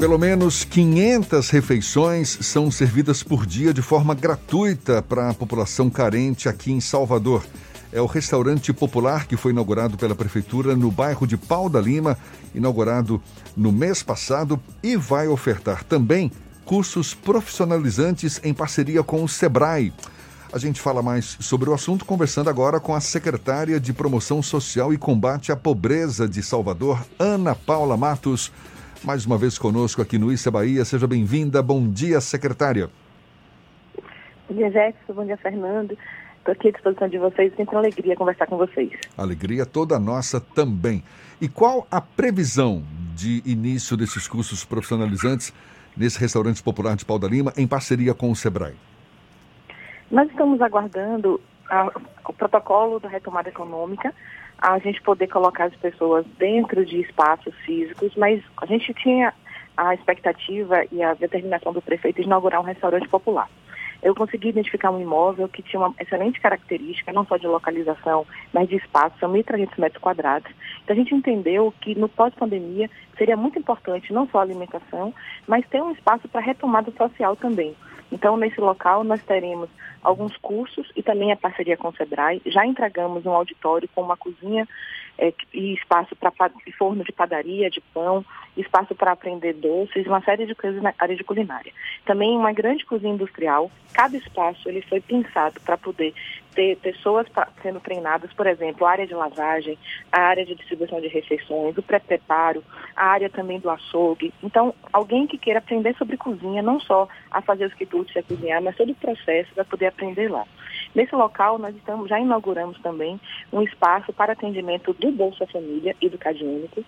Pelo menos 500 refeições são servidas por dia de forma gratuita para a população carente aqui em Salvador. É o restaurante popular que foi inaugurado pela Prefeitura no bairro de Pau da Lima, inaugurado no mês passado, e vai ofertar também cursos profissionalizantes em parceria com o SEBRAE. A gente fala mais sobre o assunto conversando agora com a secretária de Promoção Social e Combate à Pobreza de Salvador, Ana Paula Matos mais uma vez conosco aqui no Issa Bahia. Seja bem-vinda. Bom dia, secretária. Bom dia, Jefferson. Bom dia, Fernando. Estou aqui à disposição de vocês. Sempre uma alegria conversar com vocês. Alegria toda nossa também. E qual a previsão de início desses cursos profissionalizantes nesse restaurante popular de Pau da Lima, em parceria com o SEBRAE? Nós estamos aguardando a, o protocolo da retomada econômica, a gente poder colocar as pessoas dentro de espaços físicos, mas a gente tinha a expectativa e a determinação do prefeito de inaugurar um restaurante popular. Eu consegui identificar um imóvel que tinha uma excelente característica, não só de localização, mas de espaço, são 1.300 metros quadrados. Então a gente entendeu que no pós-pandemia seria muito importante não só a alimentação, mas ter um espaço para retomada social também. Então, nesse local, nós teremos alguns cursos e também a parceria com o SEBRAE. Já entregamos um auditório com uma cozinha é, e espaço para forno de padaria, de pão, espaço para aprender doces, uma série de coisas na área de culinária. Também uma grande cozinha industrial. Cada espaço ele foi pensado para poder ter pessoas sendo treinadas, por exemplo, a área de lavagem, a área de distribuição de refeições, o pré-preparo, a área também do açougue. Então, alguém que queira aprender sobre cozinha, não só a fazer os quitutes e a cozinhar, mas todo o processo para poder aprender lá. Nesse local, nós estamos, já inauguramos também um espaço para atendimento do Bolsa Família e do Único.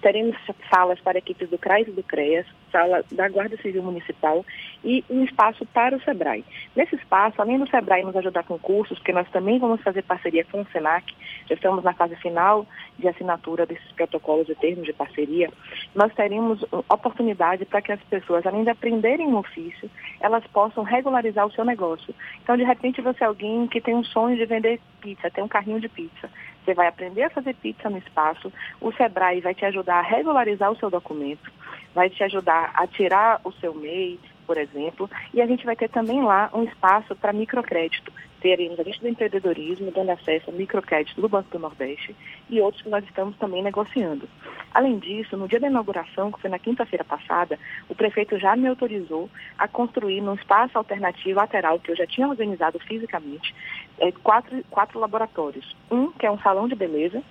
Teremos salas para equipes do CRAS e do CREAS, sala da Guarda Civil Municipal e um espaço para o SEBRAE. Nesse espaço, além do SEBRAE nos ajudar com cursos, porque nós também vamos fazer parceria com o SENAC, já estamos na fase final de assinatura desses protocolos e termos de parceria, nós teremos oportunidade para que as pessoas, além de aprenderem um ofício, elas possam regularizar o seu negócio. Então, de repente, você é alguém que tem um sonho de vender pizza, tem um carrinho de pizza. Você vai aprender a fazer pizza no espaço, o SEBRAE vai te ajudar a regularizar o seu documento, vai te ajudar a tirar o seu MEI, por exemplo, e a gente vai ter também lá um espaço para microcrédito teremos a lista do empreendedorismo, dando acesso ao microcrédito do Banco do Nordeste e outros que nós estamos também negociando. Além disso, no dia da inauguração, que foi na quinta-feira passada, o prefeito já me autorizou a construir num espaço alternativo lateral que eu já tinha organizado fisicamente, é, quatro, quatro laboratórios. Um que é um salão de beleza,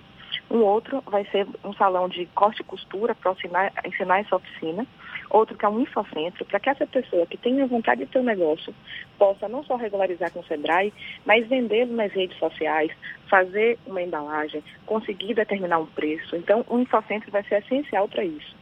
um outro vai ser um salão de corte e costura para ensinar, ensinar essa oficina. Outro que é um infocentro, para que essa pessoa que tenha vontade de ter um negócio possa não só regularizar com o Sebrae, mas vendê-lo nas redes sociais, fazer uma embalagem, conseguir determinar um preço. Então, o infocentro vai ser essencial para isso.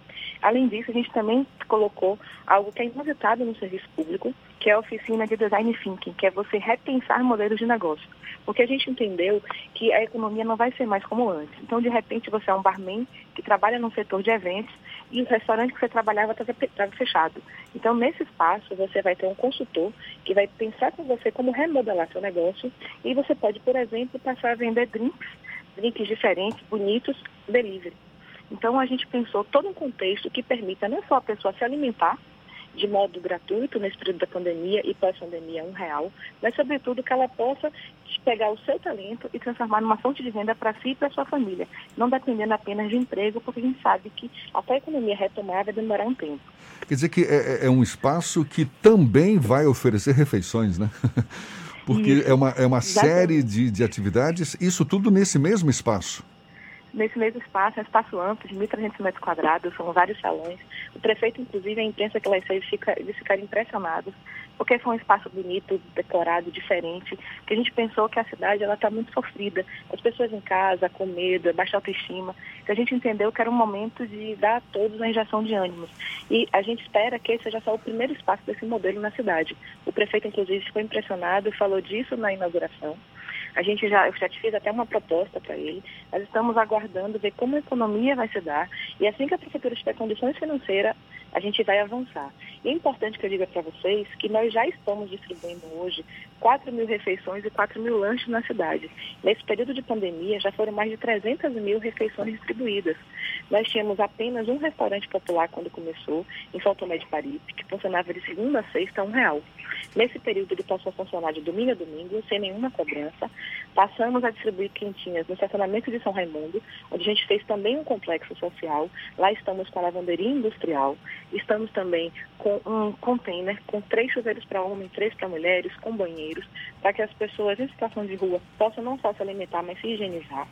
Além disso, a gente também colocou algo que é inusitado no serviço público, que é a oficina de design thinking, que é você repensar modelos de negócio. Porque a gente entendeu que a economia não vai ser mais como antes. Então, de repente, você é um barman que trabalha no setor de eventos e o restaurante que você trabalhava estava fechado. Então, nesse espaço, você vai ter um consultor que vai pensar com você como remodelar seu negócio e você pode, por exemplo, passar a vender drinks, drinks diferentes, bonitos, delivery. Então, a gente pensou todo um contexto que permita não só a pessoa se alimentar de modo gratuito nesse período da pandemia e pós-pandemia um real, mas sobretudo que ela possa pegar o seu talento e transformar numa fonte de renda para si e para sua família, não dependendo apenas de emprego, porque a gente sabe que até a economia retomar vai demorar um tempo. Quer dizer que é, é, é um espaço que também vai oferecer refeições, né? Porque isso. é uma, é uma série de, de atividades, isso tudo nesse mesmo espaço. Nesse mesmo espaço, é um espaço amplo, de 1.300 metros quadrados, são vários salões. O prefeito, inclusive, a imprensa que lá esteve, fica, eles ficaram impressionados, porque foi um espaço bonito, decorado, diferente, que a gente pensou que a cidade está muito sofrida. As pessoas em casa, com medo, baixa autoestima. Então a gente entendeu que era um momento de dar a todos uma injeção de ânimos. E a gente espera que esse seja só o primeiro espaço desse modelo na cidade. O prefeito, inclusive, ficou impressionado e falou disso na inauguração. A gente já, eu já fiz até uma proposta para ele. Nós estamos aguardando ver como a economia vai se dar. E assim que a prefeitura tiver condições financeiras, a gente vai avançar. E é importante que eu diga para vocês que nós já estamos distribuindo hoje 4 mil refeições e 4 mil lanches na cidade. Nesse período de pandemia, já foram mais de 300 mil refeições distribuídas. Nós tínhamos apenas um restaurante popular quando começou, em São Tomé de Paripe, que funcionava de segunda a sexta a um real. Nesse período, ele passou a funcionar de domingo a domingo, sem nenhuma cobrança. Passamos a distribuir quentinhas no estacionamento de São Raimundo, onde a gente fez também um complexo social. Lá estamos com a lavanderia industrial. Estamos também com um container com três chuveiros para homem, três para mulheres, com banheiros, para que as pessoas em situação de rua possam não só se alimentar, mas se higienizar.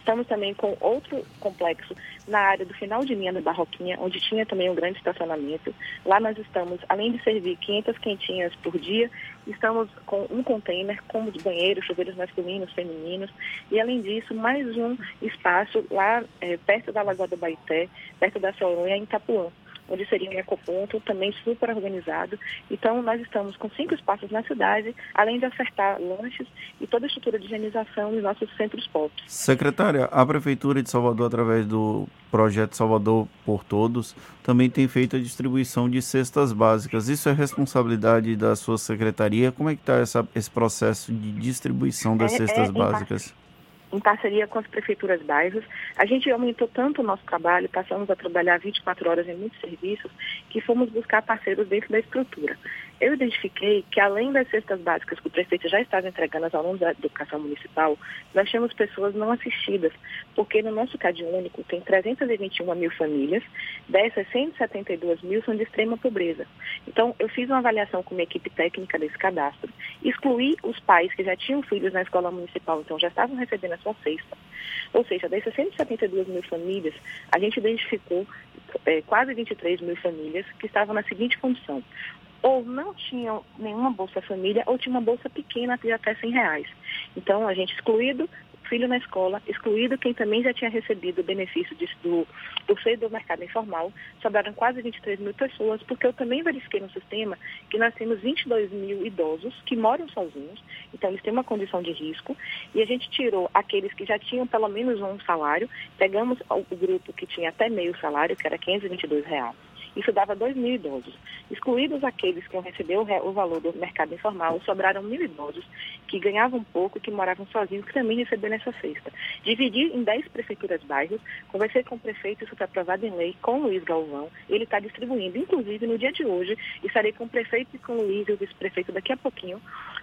Estamos também com outro complexo na área do final de linha da Barroquinha, onde tinha também um grande estacionamento. Lá nós estamos, além de servir 500 quentinhas por dia, estamos com um container com banheiros, chuveiros masculinos, femininos, e além disso, mais um espaço lá é, perto da Lagoa do Baité, perto da Soronha, em Itapuã onde seria um ecoponto, também super organizado. Então, nós estamos com cinco espaços na cidade, além de acertar lanches e toda a estrutura de higienização nos nossos centros POPs. Secretária, a Prefeitura de Salvador, através do projeto Salvador por Todos, também tem feito a distribuição de cestas básicas. Isso é responsabilidade da sua secretaria? Como é que está esse processo de distribuição das é, cestas é, básicas? Em parceria com as prefeituras bairros. A gente aumentou tanto o nosso trabalho, passamos a trabalhar 24 horas em muitos serviços, que fomos buscar parceiros dentro da estrutura. Eu identifiquei que, além das cestas básicas que o prefeito já estava entregando aos alunos da educação municipal, nós tínhamos pessoas não assistidas, porque no nosso CAD único tem 321 mil famílias, dessas 172 mil são de extrema pobreza. Então, eu fiz uma avaliação com minha equipe técnica desse cadastro, excluí os pais que já tinham filhos na escola municipal, então já estavam recebendo a sua cesta. Ou seja, dessas 172 mil famílias, a gente identificou é, quase 23 mil famílias que estavam na seguinte condição ou não tinham nenhuma Bolsa Família ou tinha uma bolsa pequena de até 100 reais. Então, a gente excluído filho na escola, excluído quem também já tinha recebido o benefício do, do seio do mercado informal, sobraram quase 23 mil pessoas, porque eu também verifiquei no sistema que nós temos 22 mil idosos que moram sozinhos, então eles têm uma condição de risco, e a gente tirou aqueles que já tinham pelo menos um salário, pegamos o grupo que tinha até meio salário, que era 522 reais isso dava 2 mil idosos. Excluídos aqueles que iam receber o, valor do mercado informal, sobraram mil idosos que ganhavam pouco e que moravam sozinhos, que também receberam essa cesta. Dividi em 10 prefeituras bairros, conversei com o prefeito, isso foi aprovado em lei, com o Luiz Galvão, ele está distribuindo. Inclusive, no dia de hoje, estarei com o prefeito e com o Luiz e o vice-prefeito daqui a pouquinho,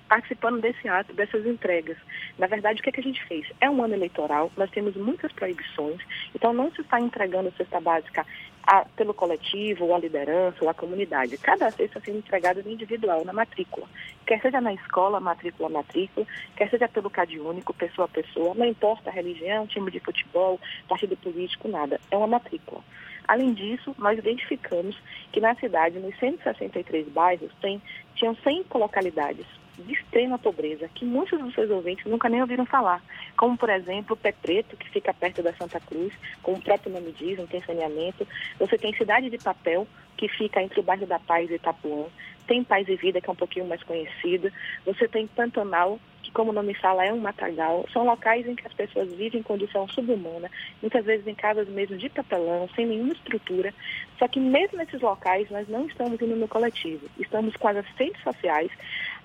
participando desse ato, dessas entregas. Na verdade, o que, é que a gente fez? É um ano eleitoral, nós temos muitas proibições, então não se está entregando cesta básica a, pelo coletivo, ou a liderança, ou a comunidade. Cada cesta sendo entregada no individual, na matrícula. Quer seja na escola, matrícula, matrícula, quer seja pelo CAD único, pessoa a pessoa, não importa a religião, time de futebol, partido político, nada. É uma matrícula. Além disso, nós identificamos que na cidade, nos 163 bairros, tem, tinham 100 localidades de extrema pobreza, que muitos dos seus ouvintes nunca nem ouviram falar, como, por exemplo, Pé Preto, que fica perto da Santa Cruz, como o próprio nome diz, não tem saneamento. Você tem Cidade de Papel, que fica entre o bairro da Paz e Itapuã. Tem Paz e Vida, que é um pouquinho mais conhecida. Você tem Pantanal, que como o nome fala é um matagal. São locais em que as pessoas vivem em condição subhumana, muitas vezes em casas mesmo de papelão, sem nenhuma estrutura. Só que mesmo nesses locais nós não estamos indo no coletivo. Estamos com as assistentes sociais,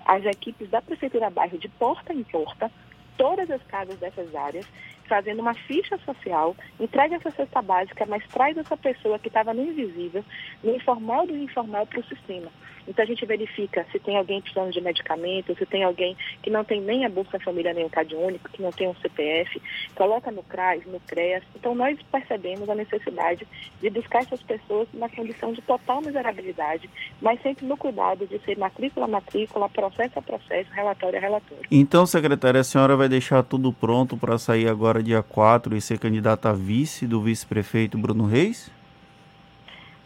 as equipes da Prefeitura Bairro de porta em porta, todas as casas dessas áreas, fazendo uma ficha social, entrega essa cesta básica, mas traz essa pessoa que estava no invisível, no informal do informal para o sistema. Então a gente verifica se tem alguém precisando de medicamento, se tem alguém que não tem nem a Bolsa Família nem o CAD único, que não tem um CPF, coloca no CRAS, no CREAS. Então nós percebemos a necessidade de buscar essas pessoas na condição de total miserabilidade, mas sempre no cuidado de ser matrícula a matrícula, processo a processo, relatório a relatório. Então, secretária, a senhora vai deixar tudo pronto para sair agora dia 4 e ser candidata a vice do vice-prefeito Bruno Reis?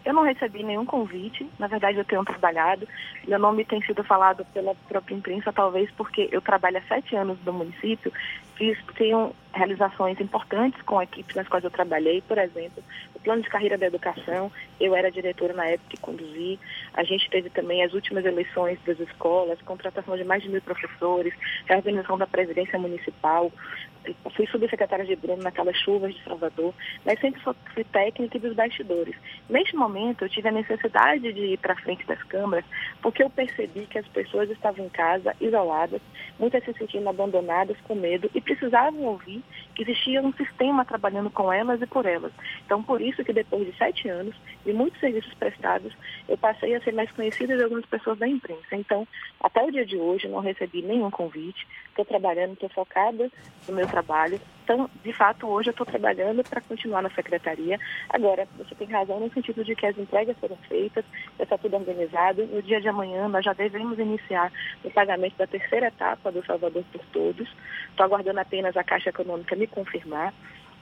Eu não recebi nenhum convite, na verdade eu tenho trabalhado, meu nome tem sido falado pela própria imprensa, talvez porque eu trabalho há sete anos no município fiz, tenho realizações importantes com equipes nas quais eu trabalhei, por exemplo, o plano de carreira da educação, eu era diretora na época e conduzi. A gente teve também as últimas eleições das escolas, contratação de mais de mil professores, reorganização da presidência municipal. Fui subsecretária de Bruno naquelas chuvas de Salvador, mas sempre fui técnica dos bastidores. Neste momento, eu tive a necessidade de ir para frente das câmaras, porque eu percebi que as pessoas estavam em casa, isoladas, muitas se sentindo abandonadas, com medo, e precisavam ouvir que existia um sistema trabalhando com elas e por elas. Então, por isso que depois de sete anos e muitos serviços prestados, eu passei a ser mais conhecida de algumas pessoas da imprensa. Então, até o dia de hoje, não recebi nenhum convite. Estou trabalhando, estou focada no meu. Então, de fato, hoje eu estou trabalhando para continuar na secretaria. Agora, você tem razão no sentido de que as entregas foram feitas, já está tudo organizado. No dia de amanhã, nós já devemos iniciar o pagamento da terceira etapa do Salvador por Todos. Estou aguardando apenas a Caixa Econômica me confirmar.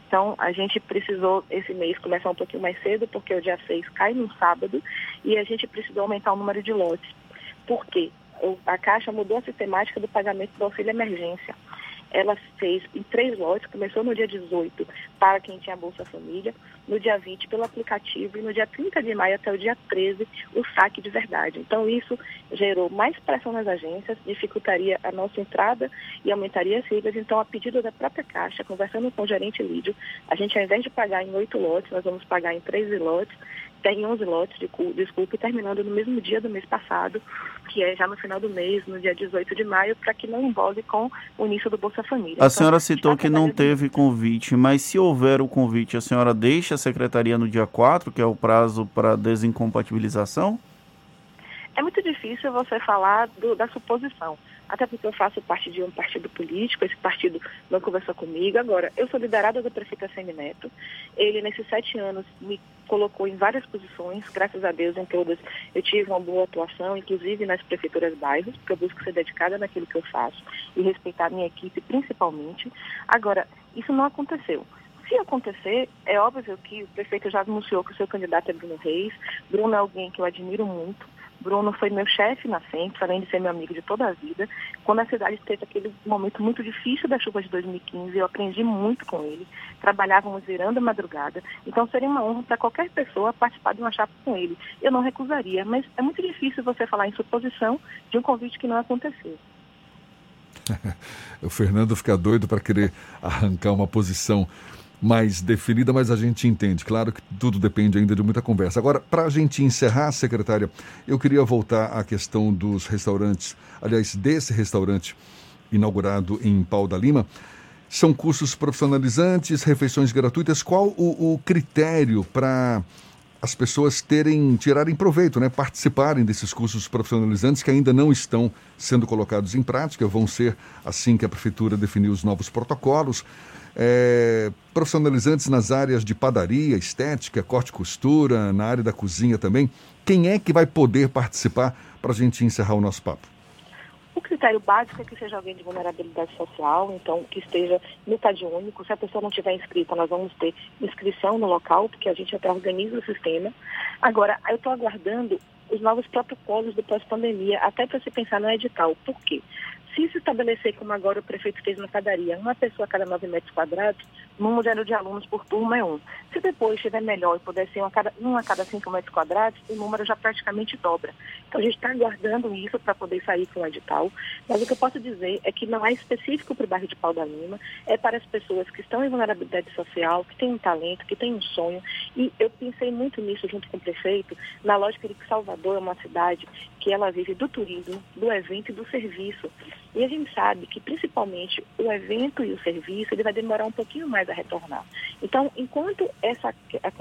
Então, a gente precisou, esse mês, começar um pouquinho mais cedo, porque o dia 6 cai num sábado, e a gente precisou aumentar o número de lotes. Por quê? A Caixa mudou a sistemática do pagamento do auxílio emergência ela fez em três lotes, começou no dia 18 para quem tinha Bolsa Família, no dia 20 pelo aplicativo e no dia 30 de maio até o dia 13 o saque de verdade. Então isso gerou mais pressão nas agências, dificultaria a nossa entrada e aumentaria as siglas. Então, a pedido da própria Caixa, conversando com o gerente Lídio, a gente ao invés de pagar em oito lotes, nós vamos pagar em 13 lotes tem 11 lotes de desculpa, terminando no mesmo dia do mês passado, que é já no final do mês, no dia 18 de maio, para que não envolve com o início do Bolsa Família. A então, senhora citou que não teve convite, mas se houver o convite, a senhora deixa a secretaria no dia 4, que é o prazo para desincompatibilização? É muito difícil você falar do, da suposição até porque eu faço parte de um partido político, esse partido não conversou comigo. Agora, eu sou liderada do prefeito Semineto. Ele, nesses sete anos, me colocou em várias posições, graças a Deus, em todas eu tive uma boa atuação, inclusive nas prefeituras bairros, porque eu busco ser dedicada naquilo que eu faço e respeitar minha equipe, principalmente. Agora, isso não aconteceu. Se acontecer, é óbvio que o prefeito já anunciou que o seu candidato é Bruno Reis. Bruno é alguém que eu admiro muito. Bruno foi meu chefe na frente, além de ser meu amigo de toda a vida. Quando a cidade teve aquele momento muito difícil da chuva de 2015, eu aprendi muito com ele. Trabalhávamos virando a madrugada. Então seria uma honra para qualquer pessoa participar de uma chapa com ele. Eu não recusaria, mas é muito difícil você falar em suposição de um convite que não aconteceu. o Fernando fica doido para querer arrancar uma posição mais definida, mas a gente entende. Claro que tudo depende ainda de muita conversa. Agora, para a gente encerrar, secretária, eu queria voltar à questão dos restaurantes, aliás, desse restaurante inaugurado em Pau da Lima. São cursos profissionalizantes, refeições gratuitas. Qual o, o critério para as pessoas terem, tirarem proveito, né? participarem desses cursos profissionalizantes que ainda não estão sendo colocados em prática, vão ser assim que a Prefeitura definir os novos protocolos é, profissionalizantes nas áreas de padaria, estética, corte e costura, na área da cozinha também. Quem é que vai poder participar para a gente encerrar o nosso papo? O critério básico é que seja alguém de vulnerabilidade social, então que esteja no CAD único. Se a pessoa não tiver inscrita, nós vamos ter inscrição no local, porque a gente até organiza o sistema. Agora, eu estou aguardando os novos protocolos do pós-pandemia, até para se pensar no edital. Por quê? Se se estabelecer, como agora o prefeito fez na padaria, uma pessoa a cada nove metros quadrados, no modelo de alunos por turma é um. Se depois estiver melhor e puder ser um a cada, um a cada cinco metros quadrados, o número já praticamente dobra. Então a gente está aguardando isso para poder sair com o edital. Mas o que eu posso dizer é que não é específico para o bairro de Pau da Lima, é para as pessoas que estão em vulnerabilidade social, que têm um talento, que têm um sonho. E eu pensei muito nisso junto com o prefeito, na lógica de que Salvador é uma cidade que ela vive do turismo, do evento e do serviço. E a gente sabe que, principalmente, o evento e o serviço, ele vai demorar um pouquinho mais a retornar. Então, enquanto essa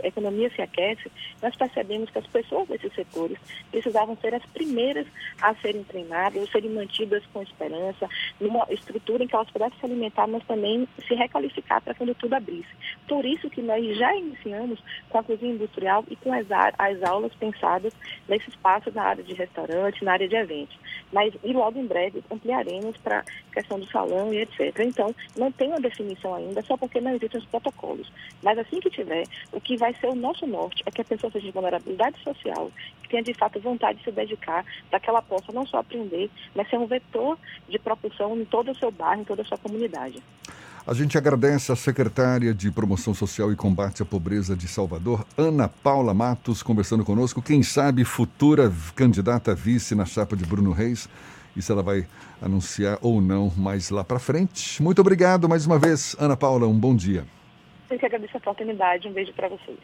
economia se aquece, nós percebemos que as pessoas desses setores precisavam ser as primeiras a serem treinadas, a serem mantidas com esperança, numa estrutura em que elas pudessem se alimentar, mas também se requalificar para quando tudo abrisse. Por isso que nós já iniciamos com a cozinha industrial e com as, as aulas pensadas nesse espaço na área de restaurante, na área de eventos. Mas, e logo em breve, ampliaremos menos para questão do salão e etc. Então, não tem uma definição ainda, só porque não existem os protocolos. Mas assim que tiver, o que vai ser o nosso norte é que a pessoa seja de vulnerabilidade social, que tenha de fato vontade de se dedicar, para que ela possa não só aprender, mas ser um vetor de propulsão em todo o seu bairro, em toda a sua comunidade. A gente agradece a secretária de Promoção Social e Combate à Pobreza de Salvador, Ana Paula Matos, conversando conosco. Quem sabe futura candidata a vice na chapa de Bruno Reis. Isso ela vai anunciar ou não mais lá para frente. Muito obrigado mais uma vez, Ana Paula. Um bom dia. Eu que agradeço a oportunidade. Um beijo para vocês.